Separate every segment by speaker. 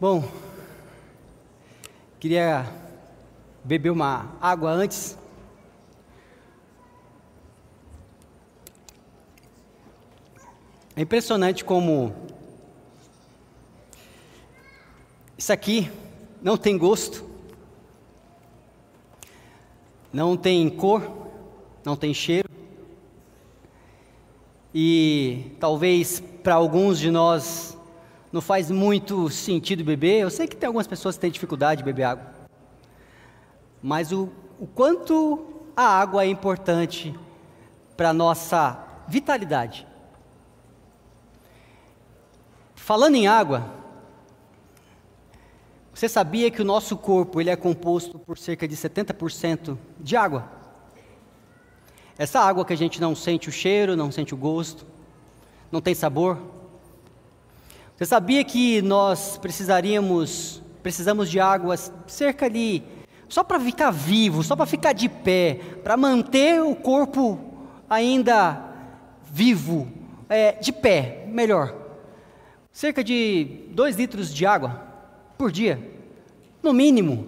Speaker 1: Bom, queria beber uma água antes. É impressionante como isso aqui não tem gosto, não tem cor, não tem cheiro. E talvez para alguns de nós não faz muito sentido beber. Eu sei que tem algumas pessoas que têm dificuldade de beber água. Mas o, o quanto a água é importante para a nossa vitalidade. Falando em água, você sabia que o nosso corpo ele é composto por cerca de 70% de água? Essa água que a gente não sente o cheiro, não sente o gosto, não tem sabor, você sabia que nós precisaríamos, precisamos de águas cerca de só para ficar vivo, só para ficar de pé, para manter o corpo ainda vivo, é, de pé, melhor. Cerca de 2 litros de água por dia, no mínimo.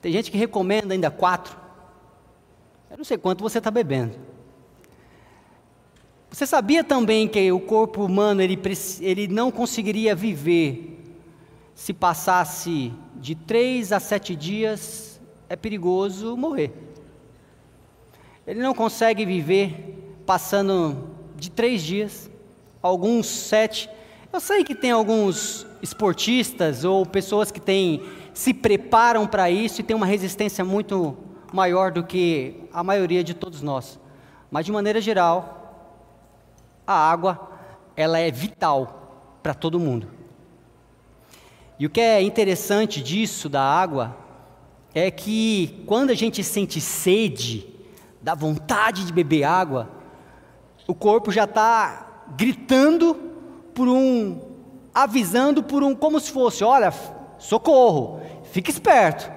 Speaker 1: Tem gente que recomenda ainda 4. Eu não sei quanto você está bebendo. Você sabia também que o corpo humano ele, ele não conseguiria viver se passasse de três a sete dias, é perigoso morrer. Ele não consegue viver passando de três dias, alguns sete. Eu sei que tem alguns esportistas ou pessoas que têm, se preparam para isso e têm uma resistência muito maior do que a maioria de todos nós. Mas de maneira geral, a água ela é vital para todo mundo. E o que é interessante disso da água é que quando a gente sente sede, dá vontade de beber água, o corpo já está gritando por um, avisando por um, como se fosse, olha, socorro, fique esperto.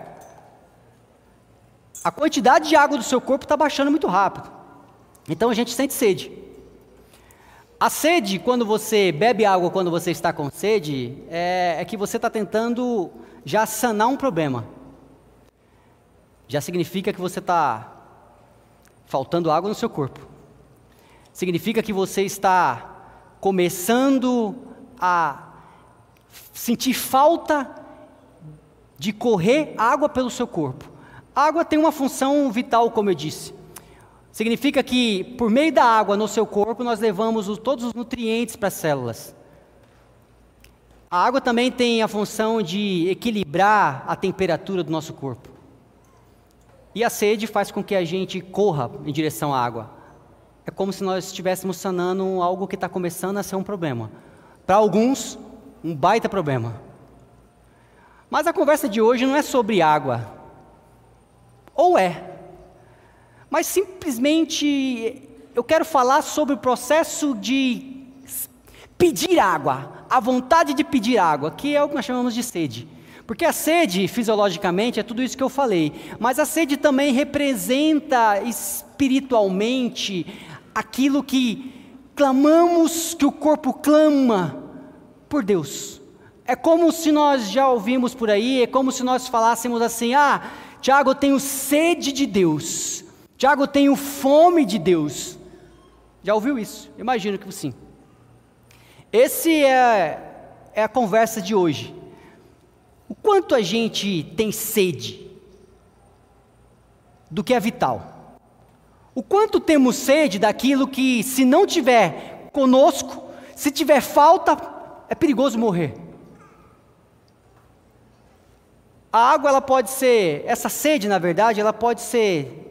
Speaker 1: A quantidade de água do seu corpo está baixando muito rápido. Então a gente sente sede. A sede, quando você bebe água quando você está com sede, é, é que você está tentando já sanar um problema. Já significa que você está faltando água no seu corpo. Significa que você está começando a sentir falta de correr água pelo seu corpo. A água tem uma função vital, como eu disse. Significa que, por meio da água no seu corpo, nós levamos os, todos os nutrientes para as células. A água também tem a função de equilibrar a temperatura do nosso corpo. E a sede faz com que a gente corra em direção à água. É como se nós estivéssemos sanando algo que está começando a ser um problema. Para alguns, um baita problema. Mas a conversa de hoje não é sobre água. Ou é? Mas simplesmente eu quero falar sobre o processo de pedir água, a vontade de pedir água, que é o que nós chamamos de sede. Porque a sede, fisiologicamente, é tudo isso que eu falei, mas a sede também representa espiritualmente aquilo que clamamos, que o corpo clama por Deus. É como se nós já ouvimos por aí, é como se nós falássemos assim: ah, Tiago, eu tenho sede de Deus. Tiago, eu tenho fome de Deus. Já ouviu isso? Imagino que sim. Esse é, é a conversa de hoje. O quanto a gente tem sede do que é vital. O quanto temos sede daquilo que, se não tiver conosco, se tiver falta, é perigoso morrer. A água, ela pode ser, essa sede, na verdade, ela pode ser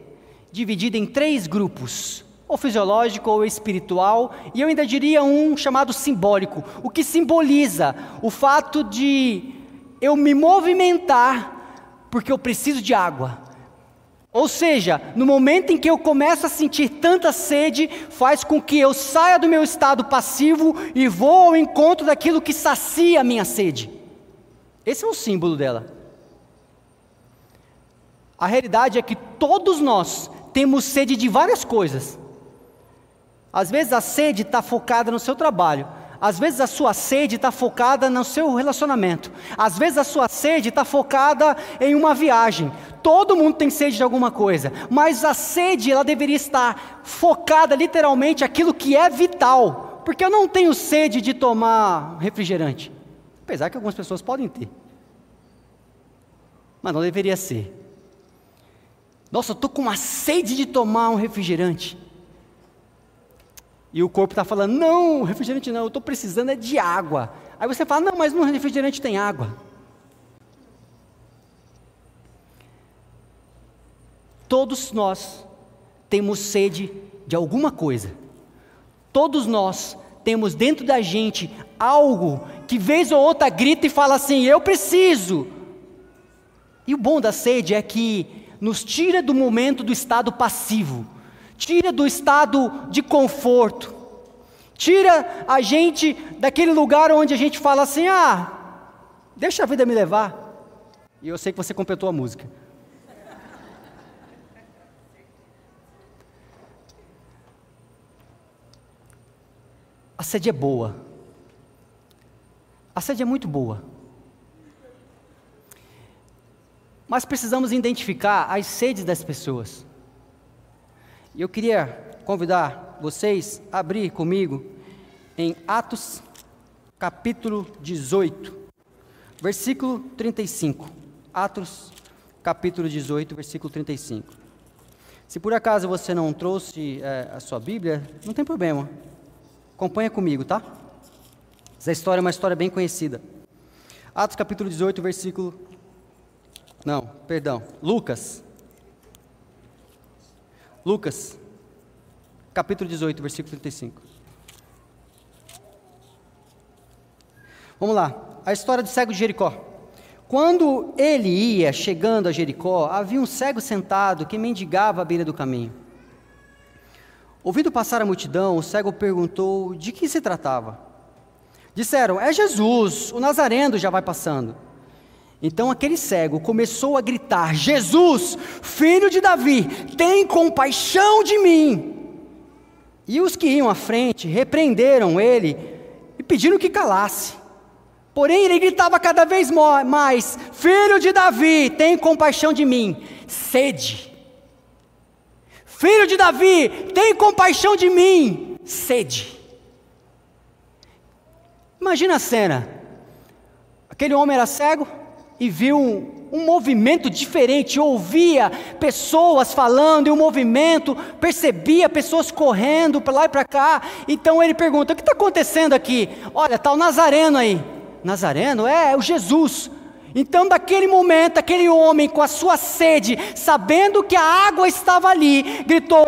Speaker 1: dividida em três grupos, ou fisiológico ou espiritual, e eu ainda diria um chamado simbólico, o que simboliza o fato de eu me movimentar porque eu preciso de água. Ou seja, no momento em que eu começo a sentir tanta sede, faz com que eu saia do meu estado passivo e vou ao encontro daquilo que sacia a minha sede. Esse é o símbolo dela. A realidade é que todos nós temos sede de várias coisas. Às vezes a sede está focada no seu trabalho, Às vezes a sua sede está focada no seu relacionamento. Às vezes a sua sede está focada em uma viagem. Todo mundo tem sede de alguma coisa, mas a sede ela deveria estar focada literalmente aquilo que é vital. Porque eu não tenho sede de tomar refrigerante, apesar que algumas pessoas podem ter, mas não deveria ser. Nossa, eu estou com uma sede de tomar um refrigerante. E o corpo está falando, não, refrigerante não, eu estou precisando é de água. Aí você fala, não, mas no refrigerante tem água. Todos nós temos sede de alguma coisa. Todos nós temos dentro da gente algo que vez ou outra grita e fala assim: Eu preciso. E o bom da sede é que nos tira do momento do estado passivo, tira do estado de conforto, tira a gente daquele lugar onde a gente fala assim: Ah, deixa a vida me levar. E eu sei que você completou a música. A sede é boa. A sede é muito boa. Mas precisamos identificar as sedes das pessoas. E eu queria convidar vocês a abrir comigo em Atos, capítulo 18, versículo 35. Atos, capítulo 18, versículo 35. Se por acaso você não trouxe é, a sua Bíblia, não tem problema. Acompanha comigo, tá? Essa história é uma história bem conhecida. Atos capítulo 18, versículo. Não, perdão. Lucas. Lucas, capítulo 18, versículo 35. Vamos lá. A história do cego de Jericó. Quando ele ia chegando a Jericó, havia um cego sentado que mendigava à beira do caminho. Ouvindo passar a multidão, o cego perguntou de que se tratava. Disseram: É Jesus, o Nazareno já vai passando. Então aquele cego começou a gritar: Jesus, filho de Davi, tem compaixão de mim. E os que iam à frente repreenderam ele e pediram que calasse. Porém, ele gritava cada vez mais: Filho de Davi, tem compaixão de mim. Sede. Filho de Davi, tem compaixão de mim, sede. Imagina a cena. Aquele homem era cego e viu um, um movimento diferente, ouvia pessoas falando e um movimento, percebia pessoas correndo para lá e para cá. Então ele pergunta: O que está acontecendo aqui? Olha, está o Nazareno aí. Nazareno? É, é o Jesus. Então, daquele momento, aquele homem com a sua sede, sabendo que a água estava ali, gritou: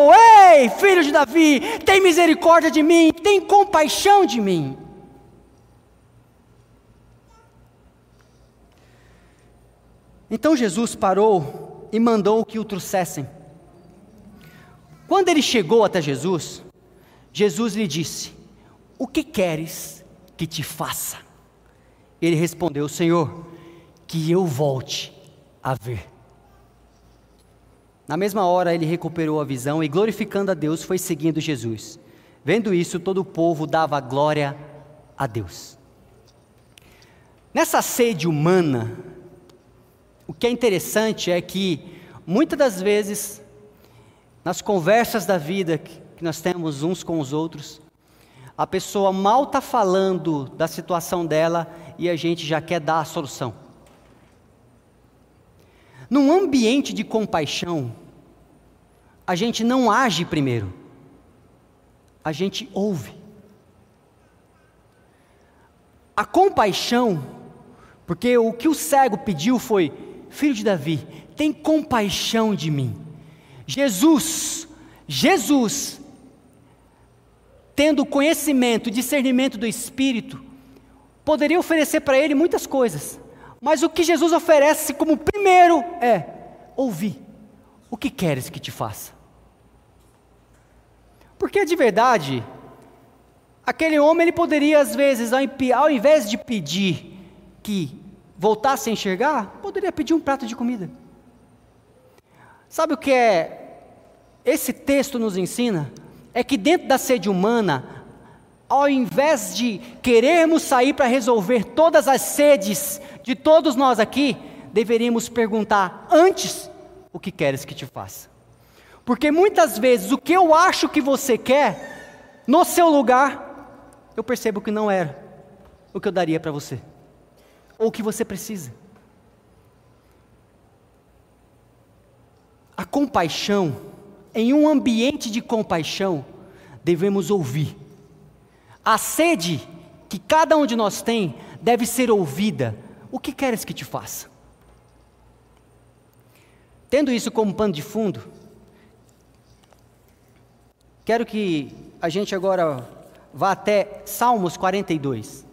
Speaker 1: Ei, filho de Davi, tem misericórdia de mim, tem compaixão de mim. Então Jesus parou e mandou que o trouxessem. Quando ele chegou até Jesus, Jesus lhe disse: O que queres que te faça? Ele respondeu: Senhor, que eu volte a ver. Na mesma hora ele recuperou a visão e, glorificando a Deus, foi seguindo Jesus. Vendo isso, todo o povo dava glória a Deus. Nessa sede humana, o que é interessante é que, muitas das vezes, nas conversas da vida que nós temos uns com os outros, a pessoa mal está falando da situação dela e a gente já quer dar a solução. Num ambiente de compaixão, a gente não age primeiro, a gente ouve. A compaixão, porque o que o cego pediu foi: Filho de Davi, tem compaixão de mim. Jesus, Jesus, tendo conhecimento, discernimento do Espírito, poderia oferecer para ele muitas coisas, mas o que Jesus oferece como primeiro é ouvir. O que queres que te faça? Porque de verdade, aquele homem ele poderia às vezes, ao invés de pedir que voltasse a enxergar, poderia pedir um prato de comida. Sabe o que é esse texto nos ensina? É que dentro da sede humana, ao invés de querermos sair para resolver todas as sedes de todos nós aqui, deveríamos perguntar antes o que queres que te faça. Porque muitas vezes o que eu acho que você quer, no seu lugar, eu percebo que não era o que eu daria para você, ou o que você precisa. A compaixão, em um ambiente de compaixão, devemos ouvir a sede que cada um de nós tem deve ser ouvida. O que queres que te faça? Tendo isso como pano de fundo, quero que a gente agora vá até Salmos 42.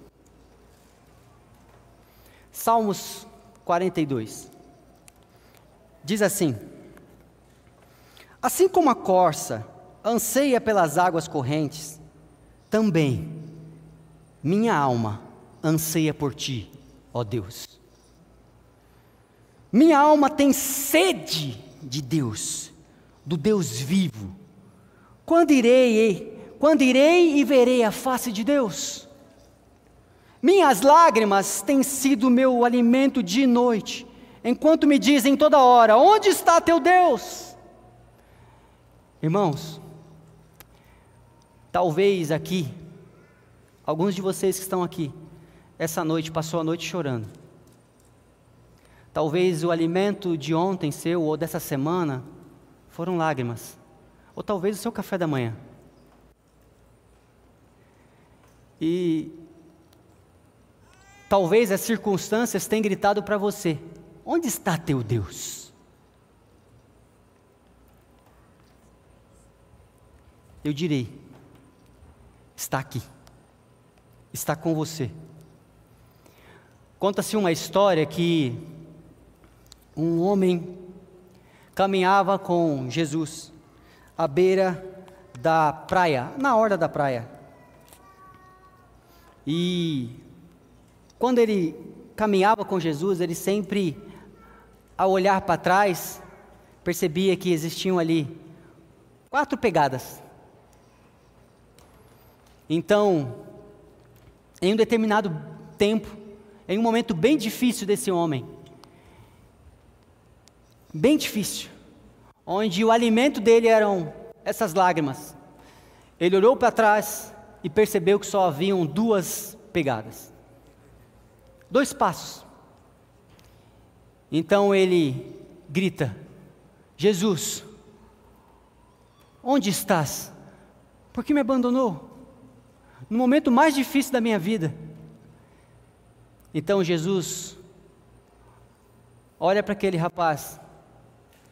Speaker 1: Salmos 42. Diz assim: Assim como a corça anseia pelas águas correntes, também minha alma anseia por ti, ó Deus. Minha alma tem sede de Deus, do Deus vivo. Quando irei, quando irei e verei a face de Deus? Minhas lágrimas têm sido meu alimento de noite, enquanto me dizem toda hora: Onde está teu Deus? Irmãos, Talvez aqui, alguns de vocês que estão aqui, essa noite passou a noite chorando. Talvez o alimento de ontem seu ou dessa semana foram lágrimas. Ou talvez o seu café da manhã. E talvez as circunstâncias tenham gritado para você: onde está teu Deus? Eu direi: está aqui, está com você. Conta-se uma história que um homem caminhava com Jesus à beira da praia, na hora da praia. E quando ele caminhava com Jesus, ele sempre, ao olhar para trás, percebia que existiam ali quatro pegadas. Então, em um determinado tempo, em um momento bem difícil desse homem, bem difícil, onde o alimento dele eram essas lágrimas, ele olhou para trás e percebeu que só haviam duas pegadas, dois passos. Então ele grita: Jesus, onde estás? Por que me abandonou? no momento mais difícil da minha vida. Então Jesus olha para aquele rapaz,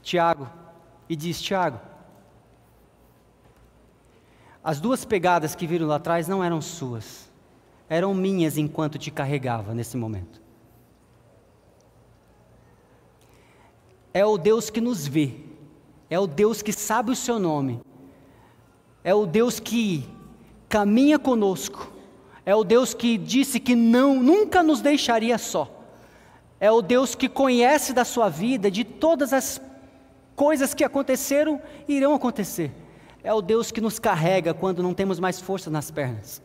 Speaker 1: Tiago, e diz: Tiago, as duas pegadas que viram lá atrás não eram suas, eram minhas enquanto te carregava nesse momento. É o Deus que nos vê, é o Deus que sabe o seu nome, é o Deus que caminha conosco. É o Deus que disse que não, nunca nos deixaria só. É o Deus que conhece da sua vida, de todas as coisas que aconteceram e irão acontecer. É o Deus que nos carrega quando não temos mais força nas pernas.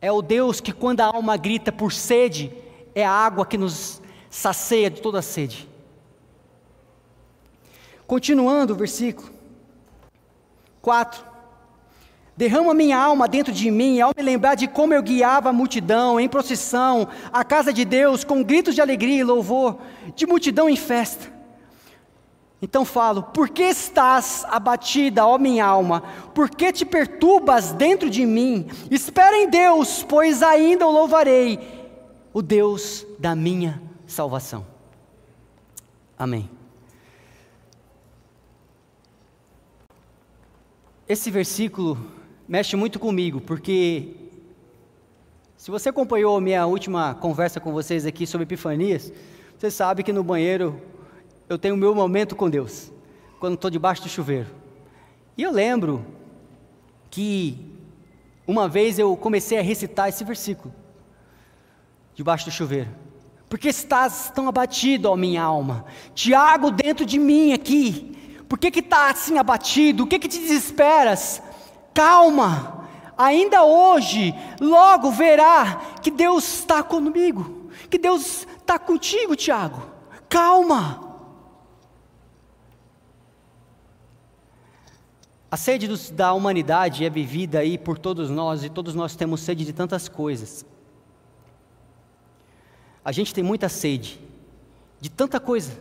Speaker 1: É o Deus que, quando a alma grita por sede, é a água que nos sacia de toda a sede. Continuando o versículo 4. Derrama minha alma dentro de mim, ao me lembrar de como eu guiava a multidão em procissão, à casa de Deus, com gritos de alegria e louvor, de multidão em festa. Então falo: Por que estás abatida, ó minha alma? Por que te perturbas dentro de mim? Espera em Deus, pois ainda o louvarei, o Deus da minha salvação. Amém. Esse versículo mexe muito comigo, porque se você acompanhou a minha última conversa com vocês aqui sobre Epifanias, você sabe que no banheiro eu tenho o meu momento com Deus, quando estou debaixo do chuveiro. E eu lembro que uma vez eu comecei a recitar esse versículo, debaixo do chuveiro. Porque estás tão abatido, ó minha alma? Tiago dentro de mim aqui. Por que que está assim abatido? O que que te desesperas? Calma, ainda hoje, logo verá que Deus está comigo, que Deus está contigo, Tiago. Calma. A sede dos, da humanidade é vivida aí por todos nós e todos nós temos sede de tantas coisas. A gente tem muita sede de tanta coisa.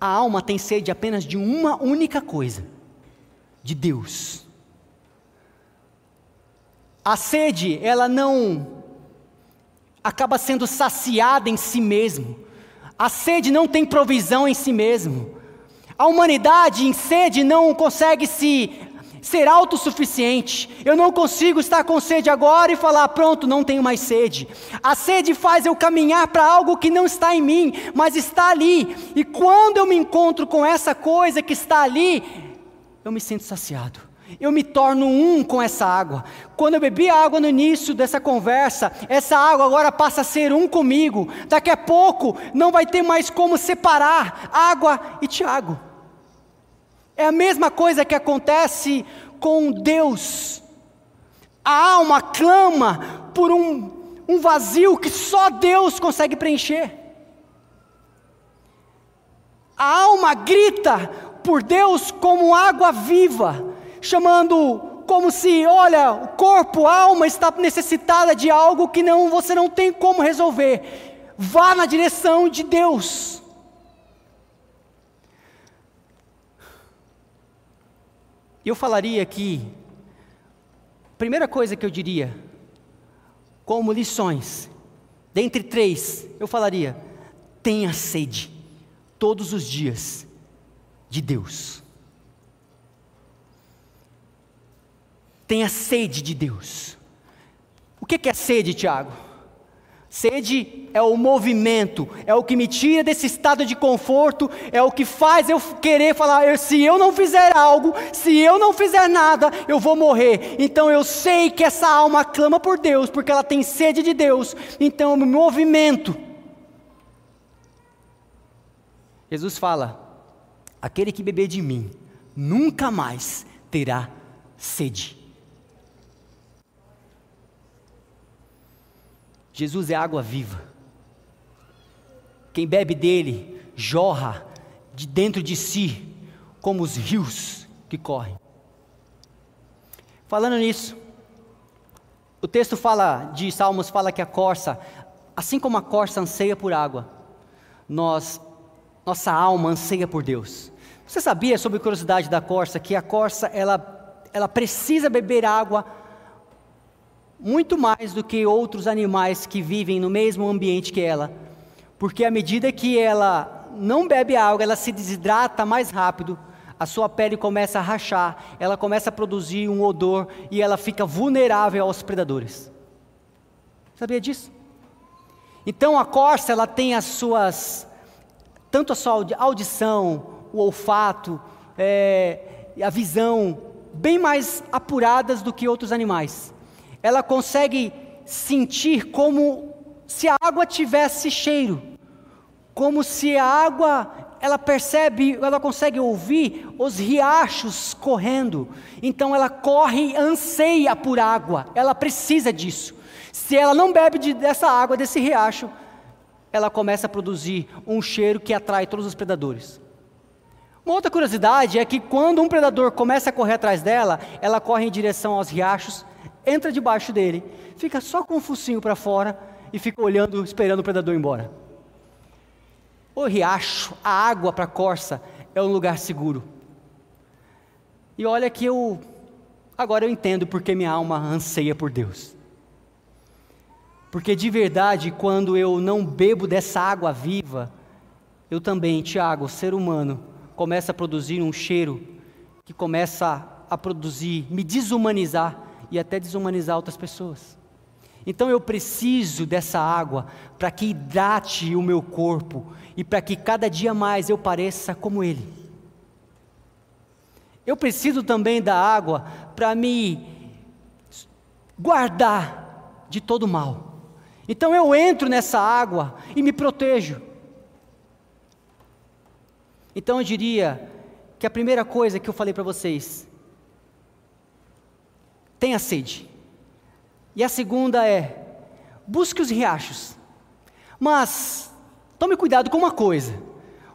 Speaker 1: A alma tem sede apenas de uma única coisa: de Deus. A sede, ela não acaba sendo saciada em si mesmo. A sede não tem provisão em si mesmo. A humanidade em sede não consegue se ser autossuficiente. Eu não consigo estar com sede agora e falar, pronto, não tenho mais sede. A sede faz eu caminhar para algo que não está em mim, mas está ali. E quando eu me encontro com essa coisa que está ali, eu me sinto saciado. Eu me torno um com essa água. Quando eu bebi a água no início dessa conversa, essa água agora passa a ser um comigo. Daqui a pouco não vai ter mais como separar água e Tiago. É a mesma coisa que acontece com Deus. A alma clama por um, um vazio que só Deus consegue preencher. A alma grita por Deus como água viva, chamando como se, olha, o corpo, a alma está necessitada de algo que não você não tem como resolver. Vá na direção de Deus. Eu falaria aqui, primeira coisa que eu diria, como lições, dentre três, eu falaria: tenha sede, todos os dias, de Deus. Tenha sede de Deus. O que é sede, Tiago? Sede é o movimento, é o que me tira desse estado de conforto, é o que faz eu querer falar: se eu não fizer algo, se eu não fizer nada, eu vou morrer. Então eu sei que essa alma clama por Deus, porque ela tem sede de Deus, então eu me movimento. Jesus fala: aquele que beber de mim, nunca mais terá sede. Jesus é água viva. Quem bebe dele jorra de dentro de si, como os rios que correm. Falando nisso, o texto fala de Salmos fala que a corça, assim como a corça anseia por água, nós nossa alma anseia por Deus. Você sabia sobre a curiosidade da corça que a corça ela ela precisa beber água muito mais do que outros animais que vivem no mesmo ambiente que ela, porque à medida que ela não bebe água, ela se desidrata mais rápido, a sua pele começa a rachar, ela começa a produzir um odor e ela fica vulnerável aos predadores. Sabia disso? Então a corça ela tem as suas tanto a sua audição, o olfato, é, a visão bem mais apuradas do que outros animais ela consegue sentir como se a água tivesse cheiro, como se a água, ela percebe, ela consegue ouvir os riachos correndo. Então ela corre, anseia por água, ela precisa disso. Se ela não bebe de, dessa água, desse riacho, ela começa a produzir um cheiro que atrai todos os predadores. Uma outra curiosidade é que quando um predador começa a correr atrás dela, ela corre em direção aos riachos entra debaixo dele, fica só com o focinho para fora e fica olhando, esperando o predador ir embora. O riacho, a água para a corça, é um lugar seguro. E olha que eu, agora eu entendo porque minha alma anseia por Deus. Porque de verdade, quando eu não bebo dessa água viva, eu também, Tiago, ser humano, começa a produzir um cheiro que começa a produzir, me desumanizar e até desumanizar outras pessoas. Então eu preciso dessa água para que hidrate o meu corpo e para que cada dia mais eu pareça como Ele. Eu preciso também da água para me guardar de todo mal. Então eu entro nessa água e me protejo. Então eu diria que a primeira coisa que eu falei para vocês Tenha sede. E a segunda é: busque os riachos. Mas tome cuidado com uma coisa.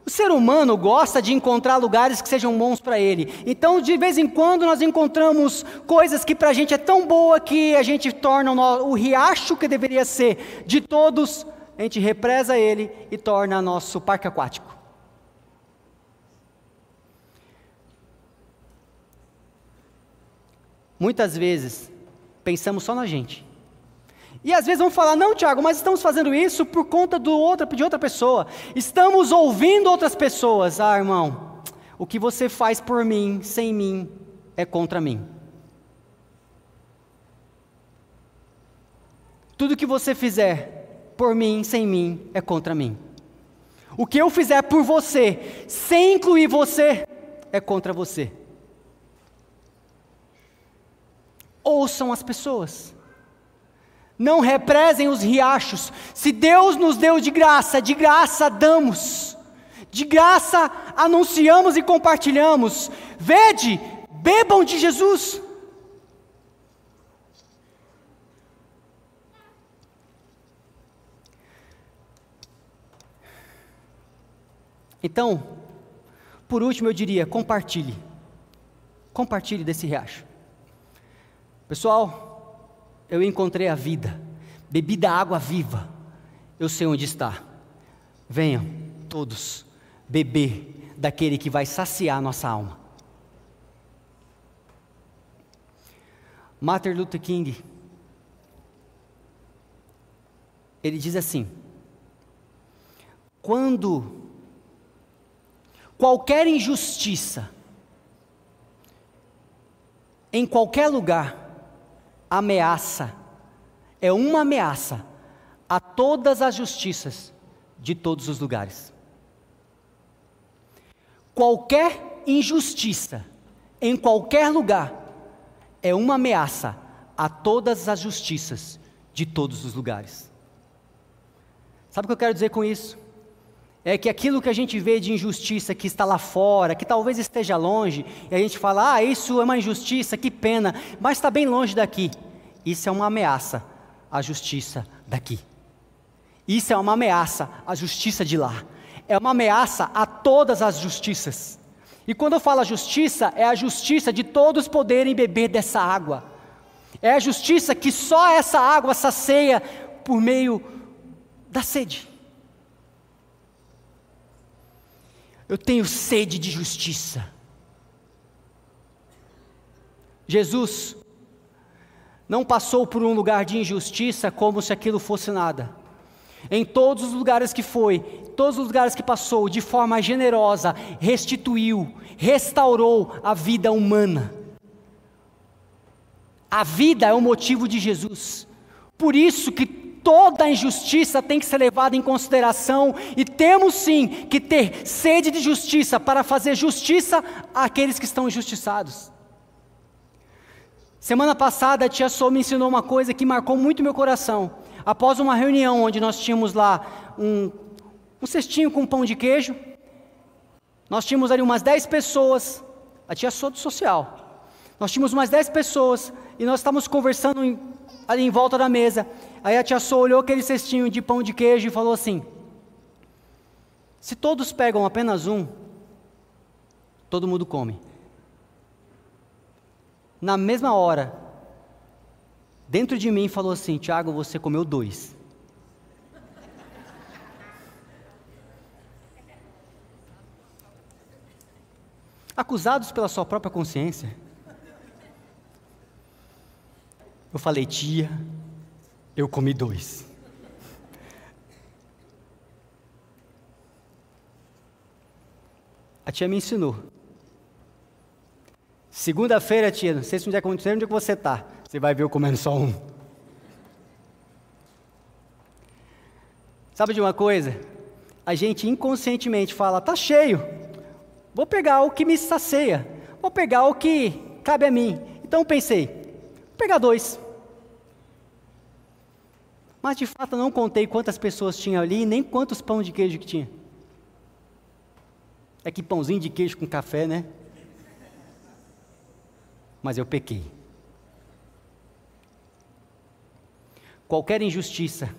Speaker 1: O ser humano gosta de encontrar lugares que sejam bons para ele. Então, de vez em quando, nós encontramos coisas que para a gente é tão boa que a gente torna o, riacho que deveria ser de todos, a gente represa ele e torna nosso parque aquático. Muitas vezes, pensamos só na gente. E às vezes vamos falar, não, Tiago, mas estamos fazendo isso por conta do outra, de outra pessoa. Estamos ouvindo outras pessoas. Ah, irmão, o que você faz por mim, sem mim, é contra mim. Tudo que você fizer por mim, sem mim, é contra mim. O que eu fizer por você, sem incluir você, é contra você. Ouçam as pessoas. Não represem os riachos. Se Deus nos deu de graça, de graça damos. De graça anunciamos e compartilhamos. Vede, bebam de Jesus. Então, por último, eu diria: compartilhe. Compartilhe desse riacho. Pessoal, eu encontrei a vida, bebi da água viva, eu sei onde está. Venham todos beber daquele que vai saciar nossa alma. Martin Luther King, ele diz assim: quando qualquer injustiça, em qualquer lugar, ameaça, é uma ameaça a todas as justiças de todos os lugares. Qualquer injustiça, em qualquer lugar, é uma ameaça a todas as justiças de todos os lugares. Sabe o que eu quero dizer com isso? É que aquilo que a gente vê de injustiça que está lá fora, que talvez esteja longe, e a gente fala, ah, isso é uma injustiça, que pena, mas está bem longe daqui. Isso é uma ameaça à justiça daqui. Isso é uma ameaça à justiça de lá. É uma ameaça a todas as justiças. E quando eu falo justiça, é a justiça de todos poderem beber dessa água. É a justiça que só essa água sacia por meio da sede. Eu tenho sede de justiça. Jesus não passou por um lugar de injustiça como se aquilo fosse nada. Em todos os lugares que foi, todos os lugares que passou, de forma generosa, restituiu, restaurou a vida humana. A vida é o motivo de Jesus. Por isso que toda injustiça tem que ser levada em consideração e temos sim que ter sede de justiça para fazer justiça àqueles que estão injustiçados. Semana passada a tia Sô me ensinou uma coisa que marcou muito meu coração. Após uma reunião onde nós tínhamos lá um, um cestinho com pão de queijo, nós tínhamos ali umas 10 pessoas, a tia Sô do social. Nós tínhamos umas 10 pessoas e nós estávamos conversando em, ali em volta da mesa. Aí a tia Sô olhou aquele cestinho de pão de queijo e falou assim: Se todos pegam apenas um, todo mundo come na mesma hora, dentro de mim falou assim: Tiago, você comeu dois. Acusados pela sua própria consciência. Eu falei, tia, eu comi dois. A tia me ensinou. Segunda-feira, tia, não sei se onde é que, onde é que você está. Você vai ver eu comendo só um. Sabe de uma coisa? A gente inconscientemente fala, tá cheio. Vou pegar o que me sacia. Vou pegar o que cabe a mim. Então pensei, vou pegar dois. Mas de fato não contei quantas pessoas tinham ali, nem quantos pão de queijo que tinha. É que pãozinho de queijo com café, né? mas eu pequei. Qualquer injustiça,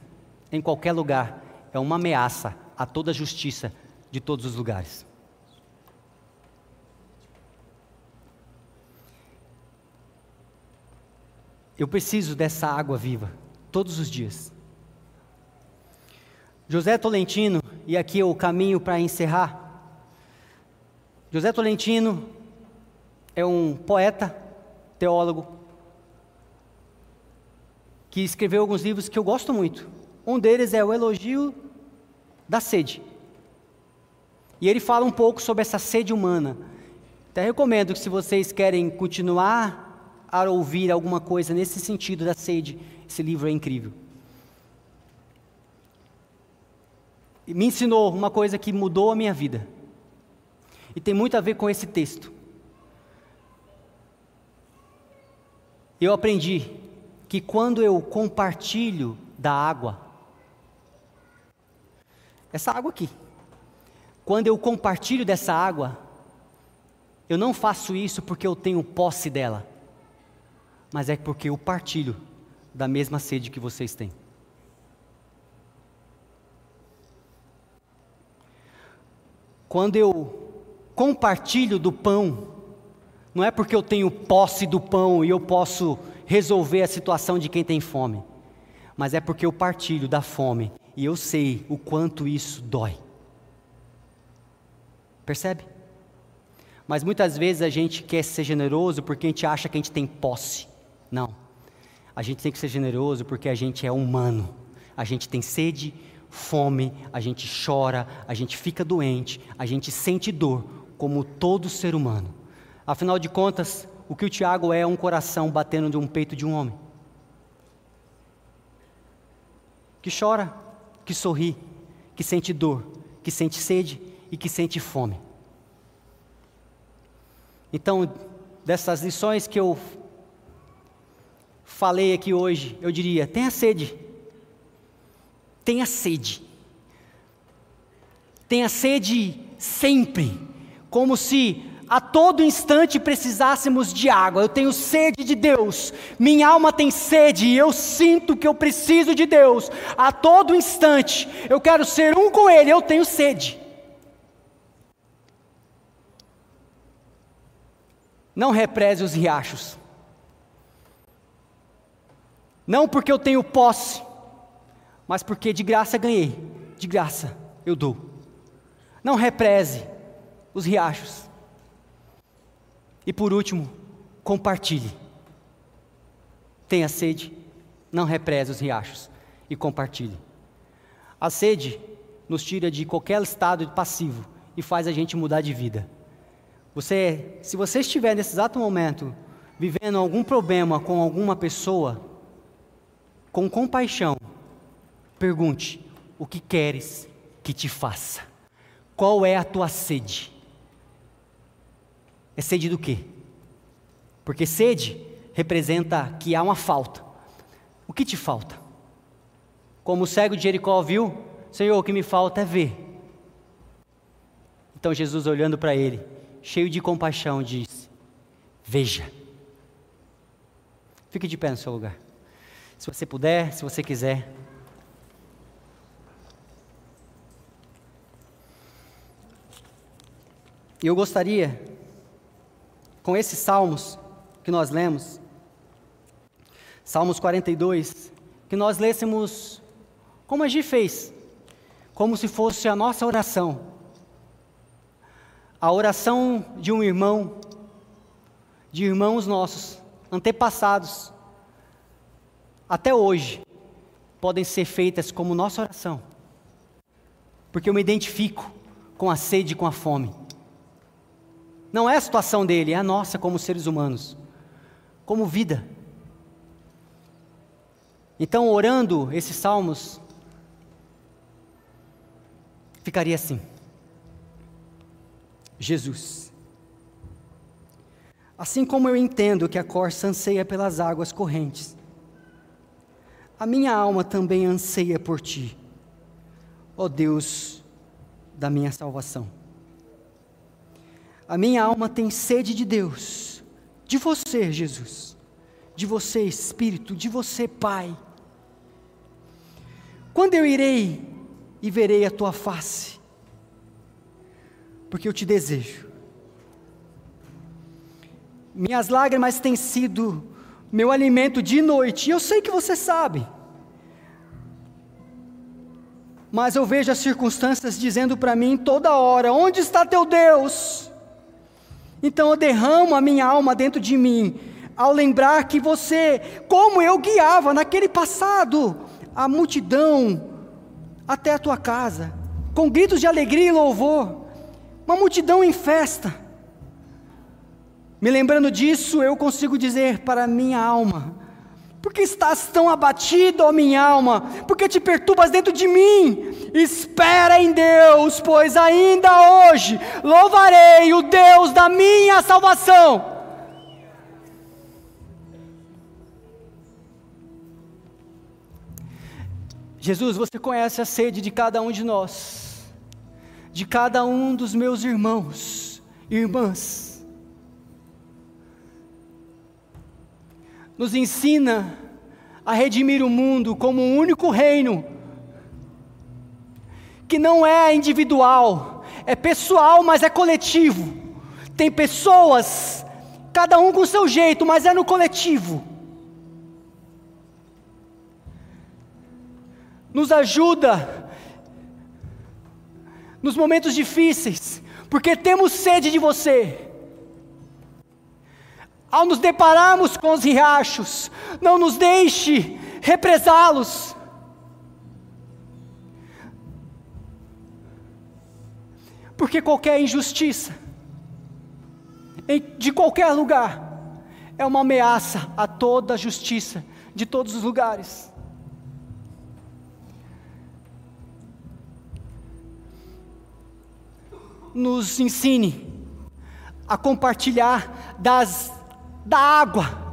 Speaker 1: em qualquer lugar, é uma ameaça a toda a justiça de todos os lugares. Eu preciso dessa água viva todos os dias. José Tolentino, e aqui é o caminho para encerrar. José Tolentino é um poeta, teólogo, que escreveu alguns livros que eu gosto muito. Um deles é o Elogio da Sede. E ele fala um pouco sobre essa sede humana. Até recomendo que, se vocês querem continuar a ouvir alguma coisa nesse sentido da sede, esse livro é incrível. E me ensinou uma coisa que mudou a minha vida. E tem muito a ver com esse texto. Eu aprendi que quando eu compartilho da água, essa água aqui, quando eu compartilho dessa água, eu não faço isso porque eu tenho posse dela, mas é porque eu partilho da mesma sede que vocês têm. Quando eu compartilho do pão, não é porque eu tenho posse do pão e eu posso resolver a situação de quem tem fome, mas é porque eu partilho da fome e eu sei o quanto isso dói. Percebe? Mas muitas vezes a gente quer ser generoso porque a gente acha que a gente tem posse. Não. A gente tem que ser generoso porque a gente é humano. A gente tem sede, fome, a gente chora, a gente fica doente, a gente sente dor, como todo ser humano. Afinal de contas, o que o Tiago é é um coração batendo de um peito de um homem. Que chora, que sorri, que sente dor, que sente sede e que sente fome. Então, dessas lições que eu falei aqui hoje, eu diria: tenha sede. Tenha sede. Tenha sede sempre, como se a todo instante precisássemos de água. Eu tenho sede de Deus, minha alma tem sede e eu sinto que eu preciso de Deus. A todo instante eu quero ser um com Ele, eu tenho sede. Não represe os riachos. Não porque eu tenho posse, mas porque de graça ganhei, de graça eu dou. Não represe os riachos. E por último, compartilhe. Tenha sede, não represe os riachos e compartilhe. A sede nos tira de qualquer estado passivo e faz a gente mudar de vida. Você, se você estiver nesse exato momento vivendo algum problema com alguma pessoa, com compaixão, pergunte: o que queres que te faça? Qual é a tua sede? É sede do quê? Porque sede representa que há uma falta. O que te falta? Como o cego de Jericó viu, Senhor, o que me falta é ver. Então Jesus, olhando para ele, cheio de compaixão, disse: Veja. Fique de pé no seu lugar. Se você puder, se você quiser. E eu gostaria com esses salmos que nós lemos, Salmos 42, que nós lêssemos como a gente fez, como se fosse a nossa oração, a oração de um irmão, de irmãos nossos, antepassados, até hoje, podem ser feitas como nossa oração, porque eu me identifico com a sede e com a fome. Não é a situação dele, é a nossa como seres humanos, como vida. Então, orando esses salmos, ficaria assim: Jesus. Assim como eu entendo que a corça anseia pelas águas correntes, a minha alma também anseia por ti, ó Deus da minha salvação. A minha alma tem sede de Deus, de você, Jesus, de você, Espírito, de você, Pai. Quando eu irei e verei a tua face? Porque eu te desejo. Minhas lágrimas têm sido meu alimento de noite, e eu sei que você sabe. Mas eu vejo as circunstâncias dizendo para mim toda hora: onde está teu Deus? Então eu derramo a minha alma dentro de mim, ao lembrar que você, como eu guiava naquele passado, a multidão até a tua casa, com gritos de alegria e louvor, uma multidão em festa. Me lembrando disso, eu consigo dizer para a minha alma: por que estás tão abatido, ó minha alma? Por que te perturbas dentro de mim? Espera em Deus, pois ainda hoje louvarei o Deus da minha salvação. Jesus, você conhece a sede de cada um de nós, de cada um dos meus irmãos e irmãs. Nos ensina a redimir o mundo como um único reino, que não é individual, é pessoal, mas é coletivo. Tem pessoas, cada um com o seu jeito, mas é no coletivo. nos ajuda nos momentos difíceis, porque temos sede de você. Ao nos depararmos com os riachos, não nos deixe represá-los. Porque qualquer injustiça, de qualquer lugar, é uma ameaça a toda a justiça de todos os lugares. nos ensine a compartilhar das, da água.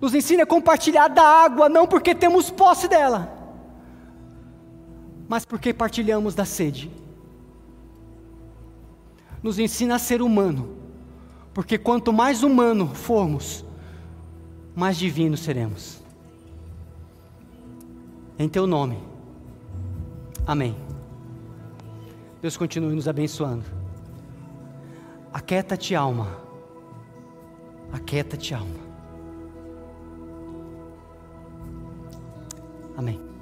Speaker 1: Nos ensine a compartilhar da água, não porque temos posse dela, mas porque partilhamos da sede. Nos ensina a ser humano, porque quanto mais humano formos, mais divino seremos. Em teu nome. Amém. Deus continue nos abençoando. Aquieta-te, alma. Aquieta-te, alma. Amém.